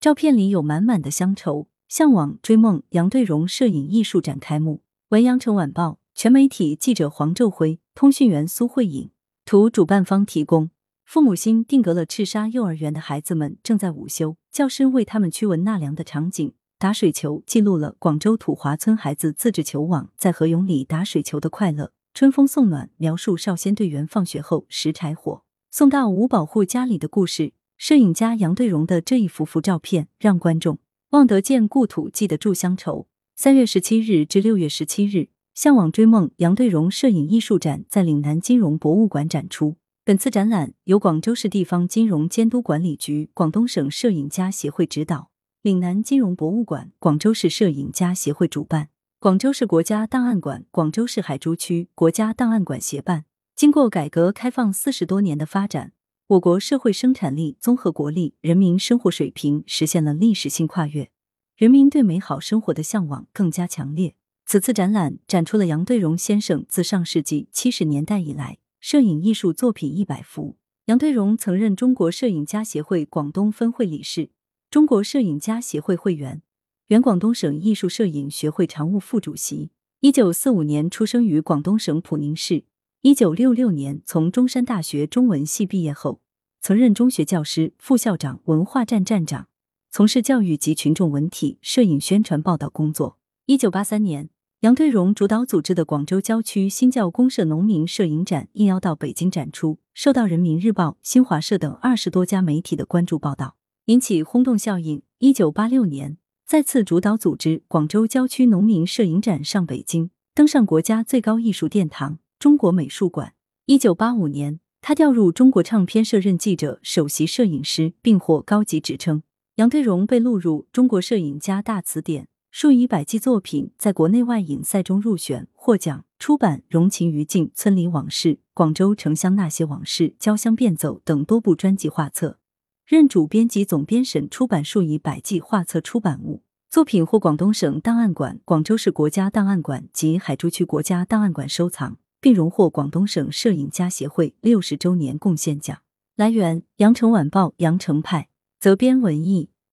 照片里有满满的乡愁、向往、追梦。杨对荣摄影艺术展开幕。文阳城晚报全媒体记者黄昼辉，通讯员苏慧颖。图主办方提供。父母心定格了赤沙幼儿园的孩子们正在午休，教师为他们驱蚊纳凉的场景。打水球记录了广州土华村孩子自制球网在河涌里打水球的快乐。春风送暖描述少先队员放学后拾柴火送到五保户家里的故事。摄影家杨对荣的这一幅幅照片，让观众望得见故土，记得住乡愁。三月十七日至六月十七日，向往追梦杨对荣摄影艺术展在岭南金融博物馆展出。本次展览由广州市地方金融监督管理局、广东省摄影家协会指导。岭南金融博物馆、广州市摄影家协会主办，广州市国家档案馆、广州市海珠区国家档案馆协办。经过改革开放四十多年的发展，我国社会生产力、综合国力、人民生活水平实现了历史性跨越，人民对美好生活的向往更加强烈。此次展览展出了杨对荣先生自上世纪七十年代以来摄影艺术作品一百幅。杨对荣曾任中国摄影家协会广东分会理事。中国摄影家协会会员，原广东省艺术摄影学会常务副主席。一九四五年出生于广东省普宁市。一九六六年从中山大学中文系毕业后，曾任中学教师、副校长、文化站站长，从事教育及群众文体、摄影宣传报道工作。一九八三年，杨对荣主导组织的广州郊区新教公社农民摄影展应邀到北京展出，受到人民日报、新华社等二十多家媒体的关注报道。引起轰动效应。一九八六年，再次主导组织广州郊区农民摄影展上北京，登上国家最高艺术殿堂——中国美术馆。一九八五年，他调入中国唱片社任记者、首席摄影师，并获高级职称。杨对荣被录入《中国摄影家大词典》，数以百计作品在国内外影赛中入选获奖。出版《融情于境》《村里往事》《广州城乡那些往事》《交相变奏》等多部专辑画册。任主编及总编审，出版数以百计画册出版物，作品获广东省档案馆、广州市国家档案馆及海珠区国家档案馆收藏，并荣获广东省摄影家协会六十周年贡献奖。来源：羊城晚报羊城派，责编：文艺。